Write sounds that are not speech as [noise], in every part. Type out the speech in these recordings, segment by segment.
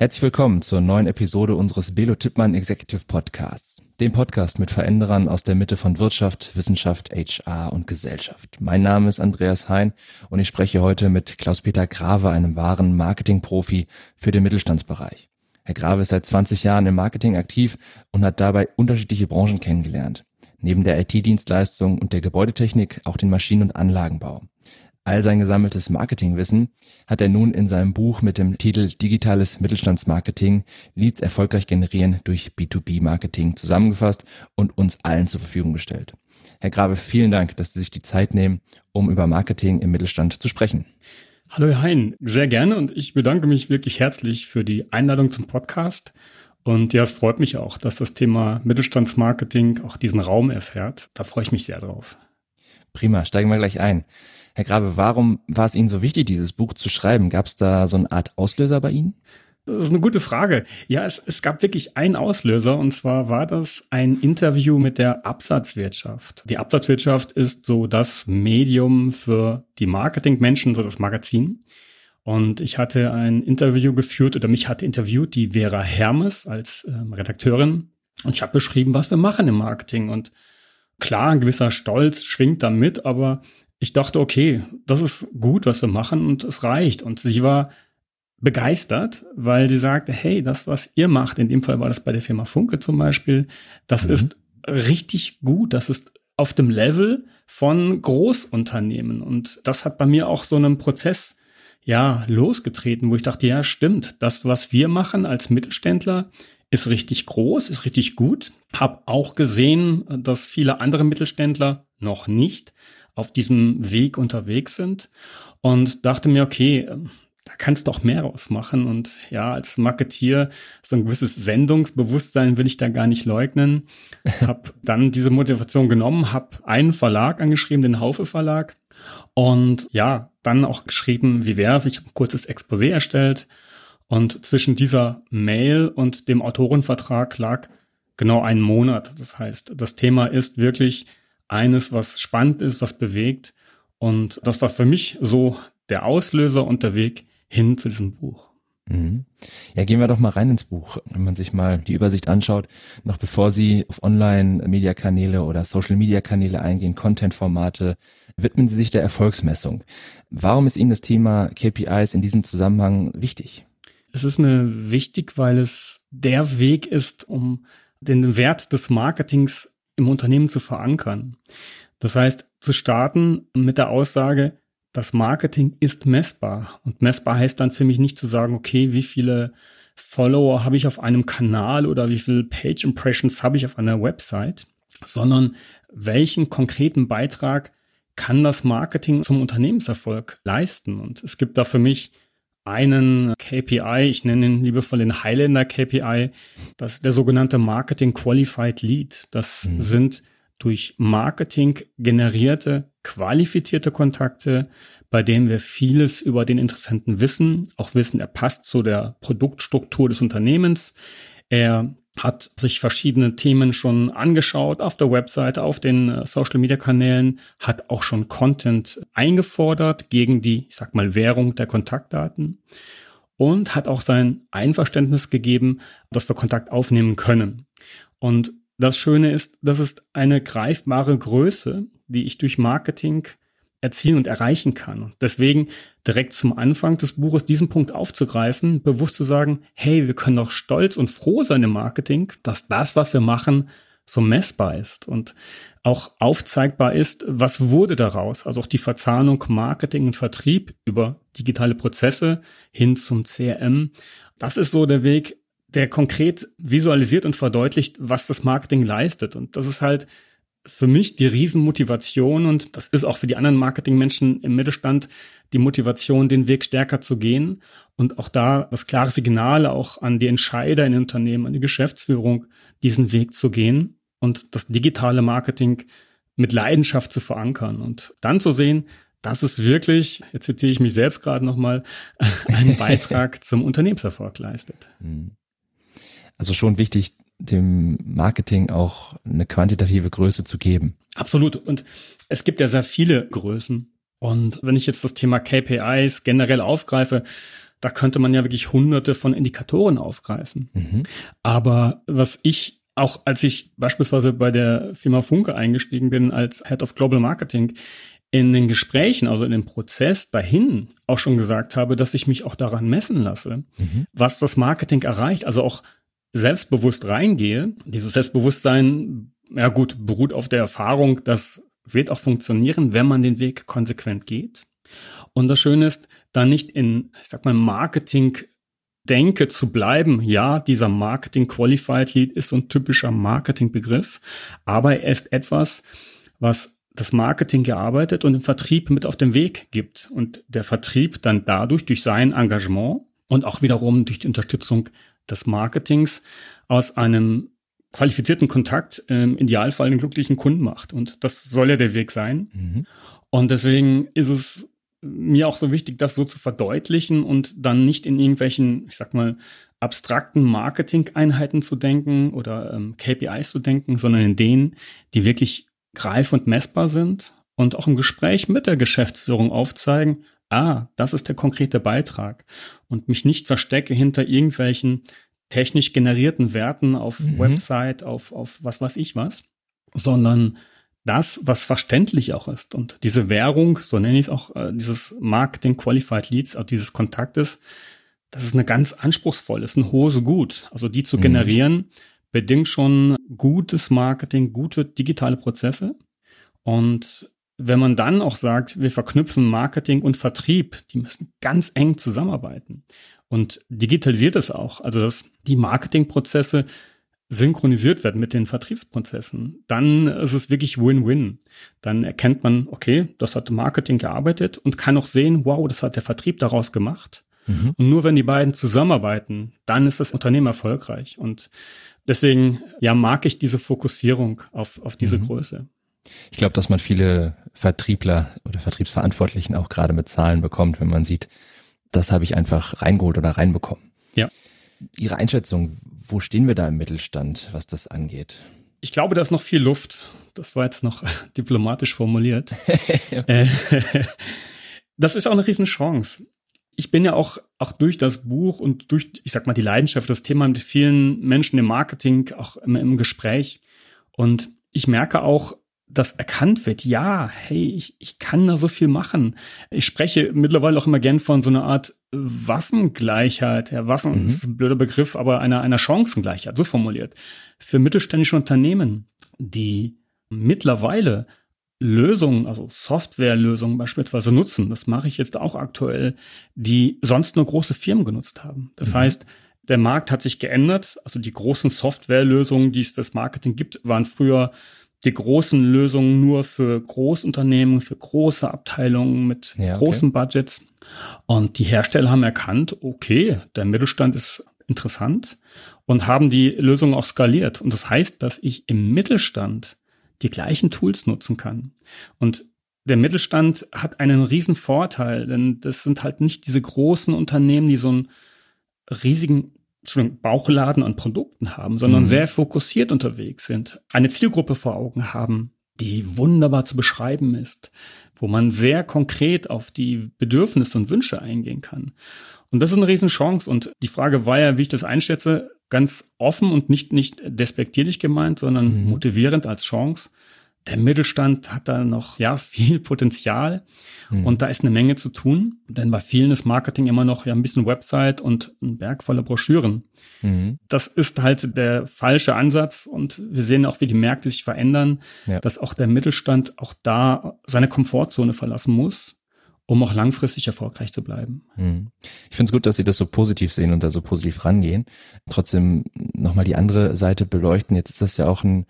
Herzlich willkommen zur neuen Episode unseres Belo Tippmann Executive Podcasts, dem Podcast mit Veränderern aus der Mitte von Wirtschaft, Wissenschaft, HR und Gesellschaft. Mein Name ist Andreas Hein und ich spreche heute mit Klaus-Peter Grave, einem wahren Marketingprofi für den Mittelstandsbereich. Herr Grave ist seit 20 Jahren im Marketing aktiv und hat dabei unterschiedliche Branchen kennengelernt. Neben der IT-Dienstleistung und der Gebäudetechnik auch den Maschinen- und Anlagenbau. All sein gesammeltes Marketingwissen hat er nun in seinem Buch mit dem Titel Digitales Mittelstandsmarketing Leads erfolgreich generieren durch B2B-Marketing zusammengefasst und uns allen zur Verfügung gestellt. Herr Grabe, vielen Dank, dass Sie sich die Zeit nehmen, um über Marketing im Mittelstand zu sprechen. Hallo Herr Hein, sehr gerne und ich bedanke mich wirklich herzlich für die Einladung zum Podcast. Und ja, es freut mich auch, dass das Thema Mittelstandsmarketing auch diesen Raum erfährt. Da freue ich mich sehr drauf. Prima, steigen wir gleich ein. Herr Grabe, warum war es Ihnen so wichtig, dieses Buch zu schreiben? Gab es da so eine Art Auslöser bei Ihnen? Das ist eine gute Frage. Ja, es, es gab wirklich einen Auslöser und zwar war das ein Interview mit der Absatzwirtschaft. Die Absatzwirtschaft ist so das Medium für die Marketingmenschen, so das Magazin. Und ich hatte ein Interview geführt oder mich hatte interviewt die Vera Hermes als ähm, Redakteurin und ich habe beschrieben, was wir machen im Marketing und klar, ein gewisser Stolz schwingt da mit, aber ich dachte, okay, das ist gut, was wir machen und es reicht. Und sie war begeistert, weil sie sagte, hey, das, was ihr macht, in dem Fall war das bei der Firma Funke zum Beispiel, das mhm. ist richtig gut, das ist auf dem Level von Großunternehmen. Und das hat bei mir auch so einen Prozess ja losgetreten, wo ich dachte, ja, stimmt, das, was wir machen als Mittelständler, ist richtig groß, ist richtig gut. Hab auch gesehen, dass viele andere Mittelständler noch nicht auf diesem Weg unterwegs sind und dachte mir, okay, da kannst du auch mehr rausmachen. Und ja, als Marketier, so ein gewisses Sendungsbewusstsein will ich da gar nicht leugnen. [laughs] Hab dann diese Motivation genommen, hab einen Verlag angeschrieben, den Haufe Verlag. Und ja, dann auch geschrieben, wie wäre es? Ich habe ein kurzes Exposé erstellt. Und zwischen dieser Mail und dem Autorenvertrag lag genau einen Monat. Das heißt, das Thema ist wirklich eines, was spannend ist, was bewegt. Und das war für mich so der Auslöser und der Weg hin zu diesem Buch. Mhm. Ja, gehen wir doch mal rein ins Buch. Wenn man sich mal die Übersicht anschaut, noch bevor Sie auf Online-Media-Kanäle oder Social-Media-Kanäle eingehen, Content-Formate, widmen Sie sich der Erfolgsmessung. Warum ist Ihnen das Thema KPIs in diesem Zusammenhang wichtig? Es ist mir wichtig, weil es der Weg ist, um den Wert des Marketings im Unternehmen zu verankern. Das heißt, zu starten mit der Aussage, das Marketing ist messbar. Und messbar heißt dann für mich nicht zu sagen, okay, wie viele Follower habe ich auf einem Kanal oder wie viele Page Impressions habe ich auf einer Website, sondern welchen konkreten Beitrag kann das Marketing zum Unternehmenserfolg leisten? Und es gibt da für mich einen KPI, ich nenne ihn liebevoll den Highlander KPI, das ist der sogenannte Marketing Qualified Lead. Das mhm. sind durch Marketing generierte, qualifizierte Kontakte, bei denen wir vieles über den Interessenten wissen, auch wissen, er passt zu der Produktstruktur des Unternehmens. Er hat sich verschiedene Themen schon angeschaut auf der Webseite, auf den äh, Social Media Kanälen, hat auch schon Content eingefordert gegen die, ich sag mal, Währung der Kontaktdaten und hat auch sein Einverständnis gegeben, dass wir Kontakt aufnehmen können. Und das Schöne ist, das ist eine greifbare Größe, die ich durch Marketing erzielen und erreichen kann. Deswegen direkt zum Anfang des Buches diesen Punkt aufzugreifen, bewusst zu sagen, hey, wir können doch stolz und froh sein im Marketing, dass das, was wir machen, so messbar ist und auch aufzeigbar ist, was wurde daraus. Also auch die Verzahnung Marketing und Vertrieb über digitale Prozesse hin zum CRM. Das ist so der Weg, der konkret visualisiert und verdeutlicht, was das Marketing leistet. Und das ist halt für mich die Riesenmotivation und das ist auch für die anderen Marketingmenschen im Mittelstand die Motivation, den Weg stärker zu gehen und auch da das klare Signal auch an die Entscheider in den Unternehmen, an die Geschäftsführung, diesen Weg zu gehen und das digitale Marketing mit Leidenschaft zu verankern und dann zu sehen, dass es wirklich, jetzt zitiere ich mich selbst gerade nochmal, [laughs] einen Beitrag [laughs] zum Unternehmenserfolg leistet. Mhm. Also schon wichtig, dem Marketing auch eine quantitative Größe zu geben. Absolut. Und es gibt ja sehr viele Größen. Und wenn ich jetzt das Thema KPIs generell aufgreife, da könnte man ja wirklich hunderte von Indikatoren aufgreifen. Mhm. Aber was ich auch als ich beispielsweise bei der Firma Funke eingestiegen bin als Head of Global Marketing, in den Gesprächen, also in dem Prozess dahin auch schon gesagt habe, dass ich mich auch daran messen lasse, mhm. was das Marketing erreicht, also auch selbstbewusst reingehe. Dieses Selbstbewusstsein, ja gut, beruht auf der Erfahrung, das wird auch funktionieren, wenn man den Weg konsequent geht. Und das Schöne ist, da nicht in, ich sag mal, Marketing denke zu bleiben, ja, dieser Marketing Qualified Lead ist so ein typischer Marketingbegriff, aber er ist etwas, was das Marketing gearbeitet und im Vertrieb mit auf den Weg gibt und der Vertrieb dann dadurch durch sein Engagement und auch wiederum durch die Unterstützung des Marketings aus einem qualifizierten Kontakt im Idealfall einen glücklichen Kunden macht. Und das soll ja der Weg sein. Mhm. Und deswegen ist es mir auch so wichtig, das so zu verdeutlichen und dann nicht in irgendwelchen, ich sag mal, abstrakten Marketing-Einheiten zu denken oder ähm, KPIs zu denken, sondern in denen, die wirklich greif- und messbar sind und auch im Gespräch mit der Geschäftsführung aufzeigen, ah, das ist der konkrete Beitrag und mich nicht verstecke hinter irgendwelchen technisch generierten Werten auf mhm. Website, auf, auf was weiß ich was, sondern das, was verständlich auch ist. Und diese Währung, so nenne ich es auch, äh, dieses Marketing Qualified Leads, auch dieses Kontaktes, das ist eine ganz anspruchsvoll, ist ein hohes Gut. Also die zu mhm. generieren, bedingt schon gutes Marketing, gute digitale Prozesse. Und wenn man dann auch sagt, wir verknüpfen Marketing und Vertrieb, die müssen ganz eng zusammenarbeiten und digitalisiert es auch, also dass die Marketingprozesse synchronisiert werden mit den Vertriebsprozessen, dann ist es wirklich Win-Win. Dann erkennt man, okay, das hat Marketing gearbeitet und kann auch sehen, wow, das hat der Vertrieb daraus gemacht. Mhm. Und nur wenn die beiden zusammenarbeiten, dann ist das Unternehmen erfolgreich. Und deswegen, ja, mag ich diese Fokussierung auf, auf diese mhm. Größe. Ich glaube, dass man viele Vertriebler oder Vertriebsverantwortlichen auch gerade mit Zahlen bekommt, wenn man sieht, das habe ich einfach reingeholt oder reinbekommen. Ja. Ihre Einschätzung, wo stehen wir da im Mittelstand, was das angeht? Ich glaube, da ist noch viel Luft. Das war jetzt noch [laughs] diplomatisch formuliert. [laughs] Äh, das ist auch eine Riesenchance ich bin ja auch, auch durch das Buch und durch, ich sag mal, die Leidenschaft, das Thema mit vielen Menschen im Marketing, auch immer im Gespräch. Und ich merke auch, dass erkannt wird, ja, hey, ich, ich kann da so viel machen. Ich spreche mittlerweile auch immer gern von so einer Art Waffengleichheit. Ja, Waffen mhm. ist ein blöder Begriff, aber einer, einer Chancengleichheit, so formuliert. Für mittelständische Unternehmen, die mittlerweile Lösungen, also Softwarelösungen beispielsweise nutzen, das mache ich jetzt auch aktuell, die sonst nur große Firmen genutzt haben. Das mhm. heißt, der Markt hat sich geändert. Also die großen Softwarelösungen, die es das Marketing gibt, waren früher die großen Lösungen nur für Großunternehmen, für große Abteilungen mit ja, okay. großen Budgets. Und die Hersteller haben erkannt, okay, der Mittelstand ist interessant und haben die Lösung auch skaliert. Und das heißt, dass ich im Mittelstand die gleichen Tools nutzen kann. Und der Mittelstand hat einen riesen Vorteil, denn das sind halt nicht diese großen Unternehmen, die so einen riesigen Bauchladen an Produkten haben, sondern mhm. sehr fokussiert unterwegs sind, eine Zielgruppe vor Augen haben, die wunderbar zu beschreiben ist, wo man sehr konkret auf die Bedürfnisse und Wünsche eingehen kann. Und das ist eine Riesenchance. Und die Frage war ja, wie ich das einschätze, ganz offen und nicht, nicht despektierlich gemeint, sondern mhm. motivierend als Chance. Der Mittelstand hat da noch, ja, viel Potenzial mhm. und da ist eine Menge zu tun, denn bei vielen ist Marketing immer noch ja ein bisschen Website und ein Berg voller Broschüren. Mhm. Das ist halt der falsche Ansatz und wir sehen auch, wie die Märkte sich verändern, ja. dass auch der Mittelstand auch da seine Komfortzone verlassen muss um auch langfristig erfolgreich zu bleiben. Hm. Ich finde es gut, dass Sie das so positiv sehen und da so positiv rangehen. Trotzdem nochmal die andere Seite beleuchten. Jetzt ist das ja auch ein,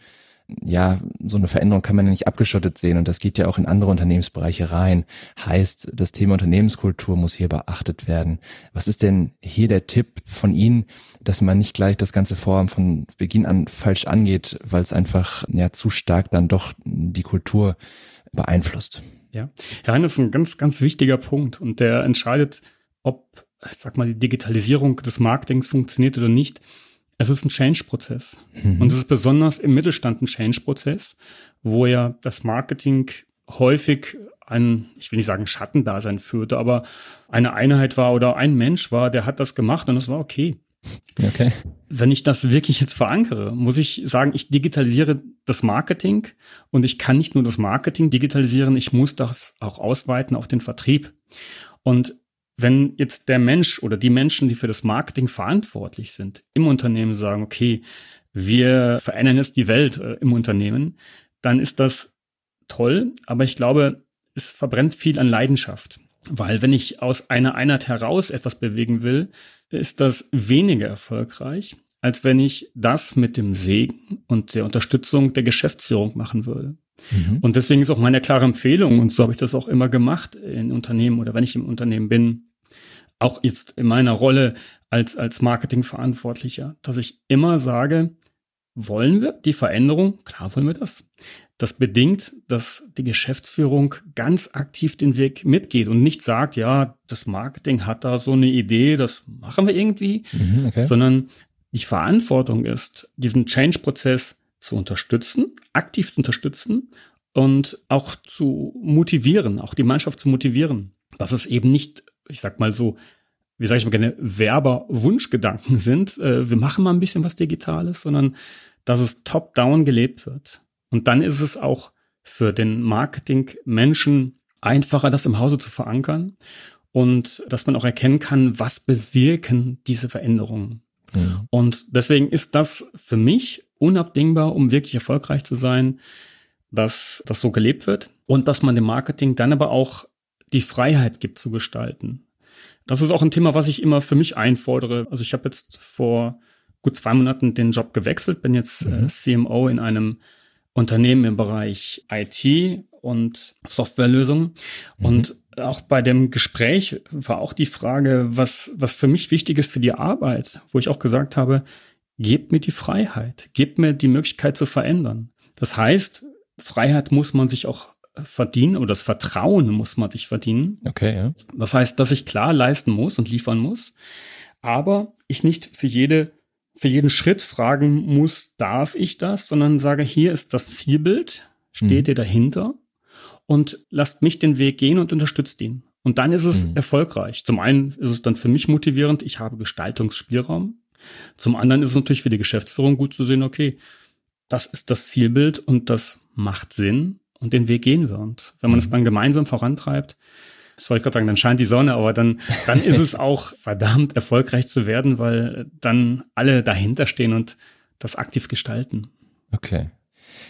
ja, so eine Veränderung kann man ja nicht abgeschottet sehen und das geht ja auch in andere Unternehmensbereiche rein. Heißt, das Thema Unternehmenskultur muss hier beachtet werden. Was ist denn hier der Tipp von Ihnen, dass man nicht gleich das ganze Vorhaben von Beginn an falsch angeht, weil es einfach ja zu stark dann doch die Kultur beeinflusst? Ja, ja, das ist ein ganz, ganz wichtiger Punkt und der entscheidet, ob, ich sag mal, die Digitalisierung des Marketings funktioniert oder nicht. Es ist ein Change-Prozess. Mhm. Und es ist besonders im Mittelstand ein Change-Prozess, wo ja das Marketing häufig ein, ich will nicht sagen Schattendasein führte, aber eine Einheit war oder ein Mensch war, der hat das gemacht und es war okay. Okay. Wenn ich das wirklich jetzt verankere, muss ich sagen, ich digitalisiere das Marketing und ich kann nicht nur das Marketing digitalisieren, ich muss das auch ausweiten auf den Vertrieb. Und wenn jetzt der Mensch oder die Menschen, die für das Marketing verantwortlich sind, im Unternehmen sagen, okay, wir verändern jetzt die Welt äh, im Unternehmen, dann ist das toll, aber ich glaube, es verbrennt viel an Leidenschaft. Weil wenn ich aus einer Einheit heraus etwas bewegen will, ist das weniger erfolgreich, als wenn ich das mit dem Segen und der Unterstützung der Geschäftsführung machen würde. Mhm. Und deswegen ist auch meine klare Empfehlung, und so habe ich das auch immer gemacht in Unternehmen oder wenn ich im Unternehmen bin, auch jetzt in meiner Rolle als, als Marketingverantwortlicher, dass ich immer sage, wollen wir die Veränderung? Klar wollen wir das. Das bedingt, dass die Geschäftsführung ganz aktiv den Weg mitgeht und nicht sagt, ja, das Marketing hat da so eine Idee, das machen wir irgendwie, mhm, okay. sondern die Verantwortung ist, diesen Change-Prozess zu unterstützen, aktiv zu unterstützen und auch zu motivieren, auch die Mannschaft zu motivieren, dass es eben nicht, ich sag mal so, wie sage ich mal gerne, Werber-Wunschgedanken [laughs] sind, äh, wir machen mal ein bisschen was Digitales, sondern dass es top-down gelebt wird. Und dann ist es auch für den Marketing-Menschen einfacher, das im Hause zu verankern und dass man auch erkennen kann, was bewirken diese Veränderungen. Mhm. Und deswegen ist das für mich unabdingbar, um wirklich erfolgreich zu sein, dass das so gelebt wird und dass man dem Marketing dann aber auch die Freiheit gibt zu gestalten. Das ist auch ein Thema, was ich immer für mich einfordere. Also ich habe jetzt vor gut zwei Monaten den Job gewechselt, bin jetzt äh, mhm. äh, CMO in einem Unternehmen im Bereich IT und Softwarelösungen. Mhm. Und auch bei dem Gespräch war auch die Frage, was, was für mich wichtig ist für die Arbeit, wo ich auch gesagt habe, gebt mir die Freiheit, gebt mir die Möglichkeit zu verändern. Das heißt, Freiheit muss man sich auch verdienen oder das Vertrauen muss man sich verdienen. Okay, ja. Das heißt, dass ich klar leisten muss und liefern muss, aber ich nicht für jede für jeden Schritt fragen muss, darf ich das, sondern sage, hier ist das Zielbild, steht mhm. ihr dahinter und lasst mich den Weg gehen und unterstützt ihn. Und dann ist es mhm. erfolgreich. Zum einen ist es dann für mich motivierend, ich habe Gestaltungsspielraum. Zum anderen ist es natürlich für die Geschäftsführung gut zu sehen, okay, das ist das Zielbild und das macht Sinn und den Weg gehen wir. Und wenn man mhm. es dann gemeinsam vorantreibt, das wollte ich gerade sagen, dann scheint die Sonne, aber dann, dann ist es [laughs] auch verdammt erfolgreich zu werden, weil dann alle dahinter stehen und das aktiv gestalten. Okay.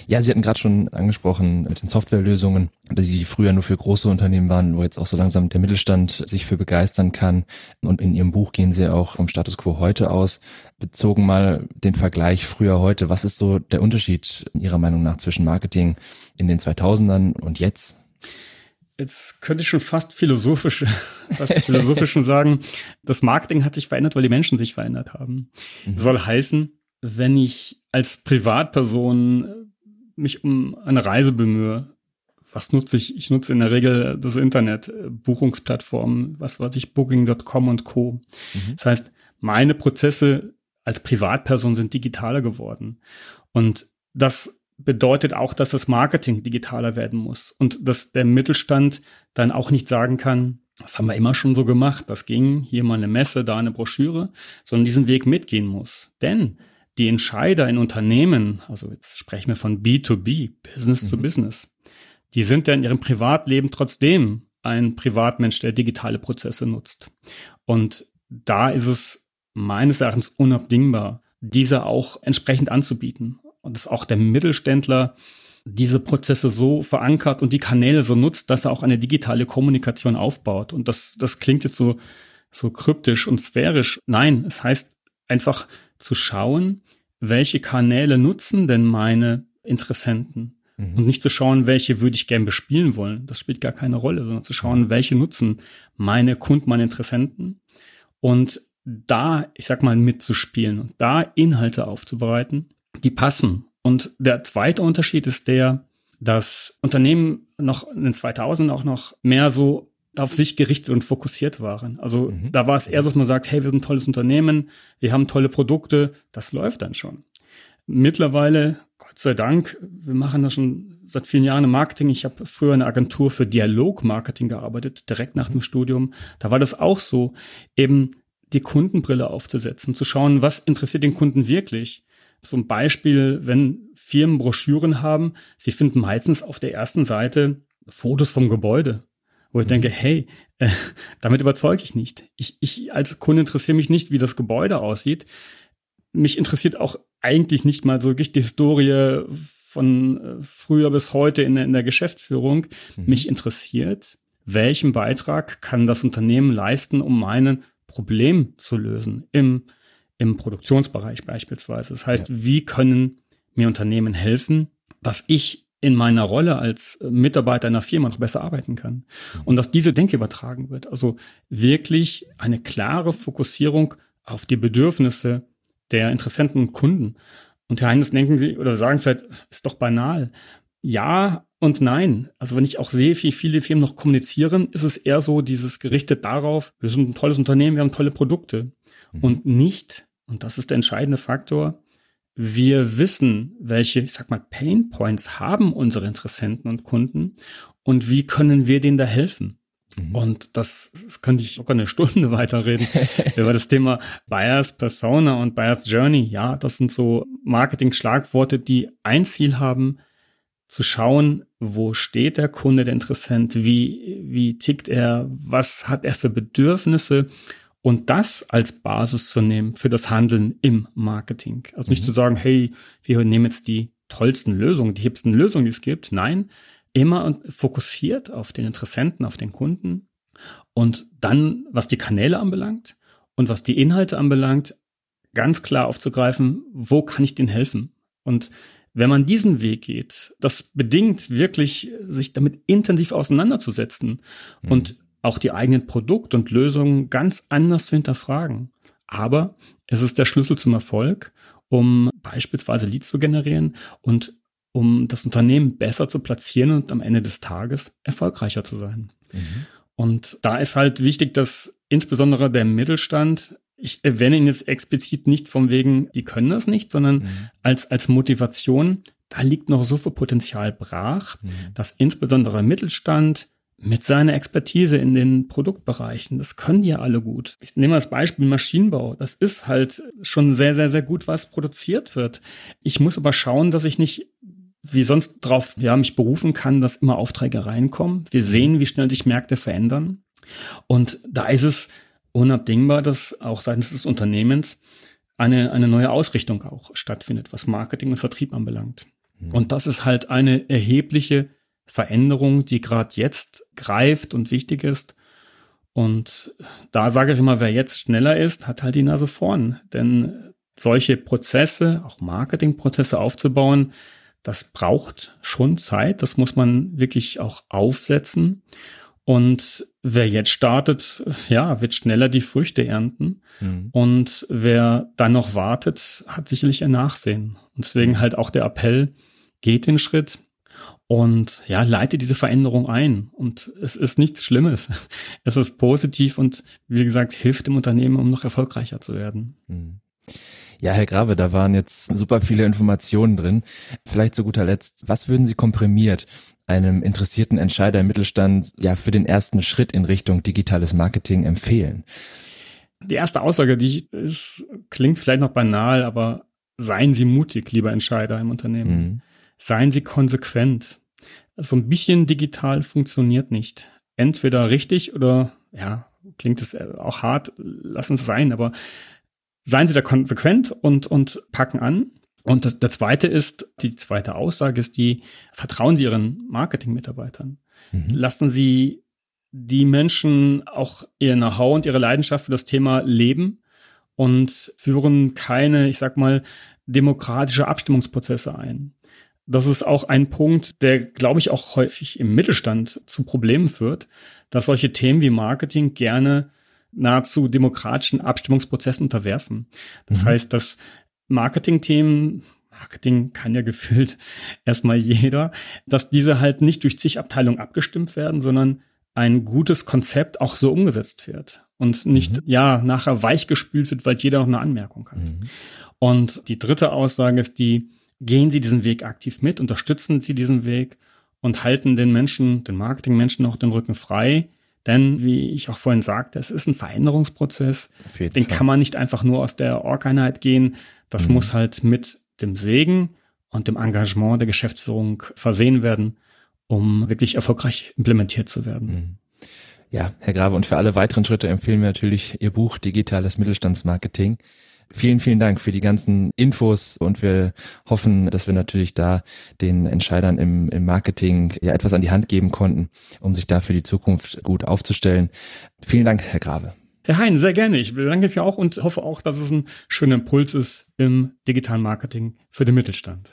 Ja, Sie hatten gerade schon angesprochen mit den Softwarelösungen, die früher nur für große Unternehmen waren, wo jetzt auch so langsam der Mittelstand sich für begeistern kann. Und in Ihrem Buch gehen Sie auch vom Status quo heute aus. Bezogen mal den Vergleich früher heute. Was ist so der Unterschied Ihrer Meinung nach zwischen Marketing in den 2000ern und jetzt? Jetzt könnte ich schon fast philosophisch, [laughs] fast philosophisch schon sagen, das Marketing hat sich verändert, weil die Menschen sich verändert haben. Mhm. Soll heißen, wenn ich als Privatperson mich um eine Reise bemühe, was nutze ich? Ich nutze in der Regel das Internet, Buchungsplattformen, was weiß ich, Booking.com und Co. Mhm. Das heißt, meine Prozesse als Privatperson sind digitaler geworden. Und das bedeutet auch, dass das Marketing digitaler werden muss und dass der Mittelstand dann auch nicht sagen kann, das haben wir immer schon so gemacht, das ging, hier mal eine Messe, da eine Broschüre, sondern diesen Weg mitgehen muss. Denn die Entscheider in Unternehmen, also jetzt sprechen wir von B2B, Business mhm. to Business, die sind ja in ihrem Privatleben trotzdem ein Privatmensch, der digitale Prozesse nutzt. Und da ist es meines Erachtens unabdingbar, diese auch entsprechend anzubieten und dass auch der Mittelständler diese Prozesse so verankert und die Kanäle so nutzt, dass er auch eine digitale Kommunikation aufbaut. Und das, das klingt jetzt so, so kryptisch und sphärisch. Nein, es heißt einfach zu schauen, welche Kanäle nutzen denn meine Interessenten? Mhm. Und nicht zu schauen, welche würde ich gern bespielen wollen. Das spielt gar keine Rolle, sondern zu schauen, welche nutzen meine Kunden, meine Interessenten. Und da, ich sag mal, mitzuspielen und da Inhalte aufzubereiten die passen. Und der zweite Unterschied ist der, dass Unternehmen noch in den 2000 auch noch mehr so auf sich gerichtet und fokussiert waren. Also mhm. da war es eher so, dass man sagt, hey, wir sind ein tolles Unternehmen, wir haben tolle Produkte, das läuft dann schon. Mittlerweile, Gott sei Dank, wir machen das schon seit vielen Jahren im Marketing. Ich habe früher eine Agentur für Dialogmarketing gearbeitet, direkt nach dem Studium. Da war das auch so, eben die Kundenbrille aufzusetzen, zu schauen, was interessiert den Kunden wirklich. Zum Beispiel, wenn Firmen Broschüren haben, sie finden meistens auf der ersten Seite Fotos vom Gebäude, wo ich mhm. denke, hey, äh, damit überzeuge ich nicht. Ich, ich als Kunde interessiere mich nicht, wie das Gebäude aussieht. Mich interessiert auch eigentlich nicht mal so wirklich die Historie von äh, früher bis heute in, in der Geschäftsführung. Mhm. Mich interessiert, welchen Beitrag kann das Unternehmen leisten, um mein Problem zu lösen im, im Produktionsbereich beispielsweise. Das heißt, ja. wie können mir Unternehmen helfen, dass ich in meiner Rolle als Mitarbeiter einer Firma noch besser arbeiten kann. Mhm. Und dass diese Denke übertragen wird. Also wirklich eine klare Fokussierung auf die Bedürfnisse der Interessenten und Kunden. Und Herr Heinz, denken Sie oder sagen vielleicht, ist doch banal. Ja und nein. Also wenn ich auch sehe, wie viele Firmen noch kommunizieren, ist es eher so dieses gerichtet darauf, wir sind ein tolles Unternehmen, wir haben tolle Produkte. Mhm. Und nicht, und das ist der entscheidende Faktor, wir wissen, welche, ich sag mal, Pain Points haben unsere Interessenten und Kunden und wie können wir denen da helfen. Mhm. Und das, das könnte ich sogar eine Stunde [laughs] weiterreden über das Thema Buyers Persona und Buyers Journey. Ja, das sind so Marketing-Schlagworte, die ein Ziel haben, zu schauen, wo steht der Kunde, der Interessent, wie, wie tickt er, was hat er für Bedürfnisse und das als Basis zu nehmen für das Handeln im Marketing. Also nicht mhm. zu sagen, hey, wir nehmen jetzt die tollsten Lösungen, die hipsten Lösungen, die es gibt. Nein, immer fokussiert auf den Interessenten, auf den Kunden. Und dann, was die Kanäle anbelangt und was die Inhalte anbelangt, ganz klar aufzugreifen, wo kann ich denen helfen? Und wenn man diesen Weg geht, das bedingt wirklich, sich damit intensiv auseinanderzusetzen mhm. und auch die eigenen Produkte und Lösungen ganz anders zu hinterfragen. Aber es ist der Schlüssel zum Erfolg, um beispielsweise Leads zu generieren und um das Unternehmen besser zu platzieren und am Ende des Tages erfolgreicher zu sein. Mhm. Und da ist halt wichtig, dass insbesondere der Mittelstand, ich erwähne ihn jetzt explizit nicht vom wegen, die können das nicht, sondern mhm. als, als Motivation, da liegt noch so viel Potenzial brach, mhm. dass insbesondere Mittelstand mit seiner Expertise in den Produktbereichen, das können die ja alle gut. Ich nehme als Beispiel Maschinenbau. Das ist halt schon sehr, sehr, sehr gut, was produziert wird. Ich muss aber schauen, dass ich nicht wie sonst darauf ja, mich berufen kann, dass immer Aufträge reinkommen. Wir mhm. sehen, wie schnell sich Märkte verändern. Und da ist es unabdingbar, dass auch seitens des Unternehmens eine, eine neue Ausrichtung auch stattfindet, was Marketing und Vertrieb anbelangt. Mhm. Und das ist halt eine erhebliche Veränderung, die gerade jetzt greift und wichtig ist. Und da sage ich immer, wer jetzt schneller ist, hat halt die Nase vorn. Denn solche Prozesse, auch Marketingprozesse aufzubauen, das braucht schon Zeit. Das muss man wirklich auch aufsetzen. Und wer jetzt startet, ja, wird schneller die Früchte ernten. Mhm. Und wer dann noch wartet, hat sicherlich ein Nachsehen. Und deswegen halt auch der Appell, geht den Schritt und ja, leite diese Veränderung ein. Und es ist nichts Schlimmes. [laughs] Es ist positiv und wie gesagt, hilft dem Unternehmen, um noch erfolgreicher zu werden. Mhm. Ja, Herr Grave, da waren jetzt super viele Informationen drin. Vielleicht zu guter Letzt, was würden Sie komprimiert einem interessierten Entscheider im Mittelstand ja für den ersten Schritt in Richtung digitales Marketing empfehlen? Die erste Aussage, die ich, ist, klingt vielleicht noch banal, aber seien Sie mutig, lieber Entscheider im Unternehmen. Mhm. Seien Sie konsequent. So ein bisschen digital funktioniert nicht. Entweder richtig oder, ja, klingt es auch hart, lassen es sein, aber seien Sie da konsequent und, und packen an. Und das, der zweite ist, die zweite Aussage ist die, vertrauen Sie Ihren Marketing-Mitarbeitern. Mhm. Lassen Sie die Menschen auch ihr Know-how und ihre Leidenschaft für das Thema leben und führen keine, ich sag mal, demokratische Abstimmungsprozesse ein. Das ist auch ein Punkt, der, glaube ich, auch häufig im Mittelstand zu Problemen führt, dass solche Themen wie Marketing gerne nahezu demokratischen Abstimmungsprozessen unterwerfen. Das mhm. heißt, dass Marketingthemen, Marketing kann ja gefühlt [laughs] erstmal jeder, dass diese halt nicht durch zig Abteilungen abgestimmt werden, sondern ein gutes Konzept auch so umgesetzt wird und nicht, mhm. ja, nachher weichgespült wird, weil jeder noch eine Anmerkung hat. Mhm. Und die dritte Aussage ist die, gehen Sie diesen Weg aktiv mit, unterstützen Sie diesen Weg und halten den Menschen, den Marketingmenschen auch den Rücken frei. Denn, wie ich auch vorhin sagte, es ist ein Veränderungsprozess. Den Fall. kann man nicht einfach nur aus der Org-Einheit gehen. Das mhm. muss halt mit dem Segen und dem Engagement der Geschäftsführung versehen werden, um wirklich erfolgreich implementiert zu werden. Mhm. Ja, Herr Grave, und für alle weiteren Schritte empfehlen wir natürlich Ihr Buch Digitales Mittelstandsmarketing. Vielen, vielen Dank für die ganzen Infos und wir hoffen, dass wir natürlich da den Entscheidern im, im Marketing ja etwas an die Hand geben konnten, um sich da für die Zukunft gut aufzustellen. Vielen Dank, Herr Grave. Herr Hein, sehr gerne. Ich bedanke mich auch und hoffe auch, dass es ein schöner Impuls ist im digitalen Marketing für den Mittelstand.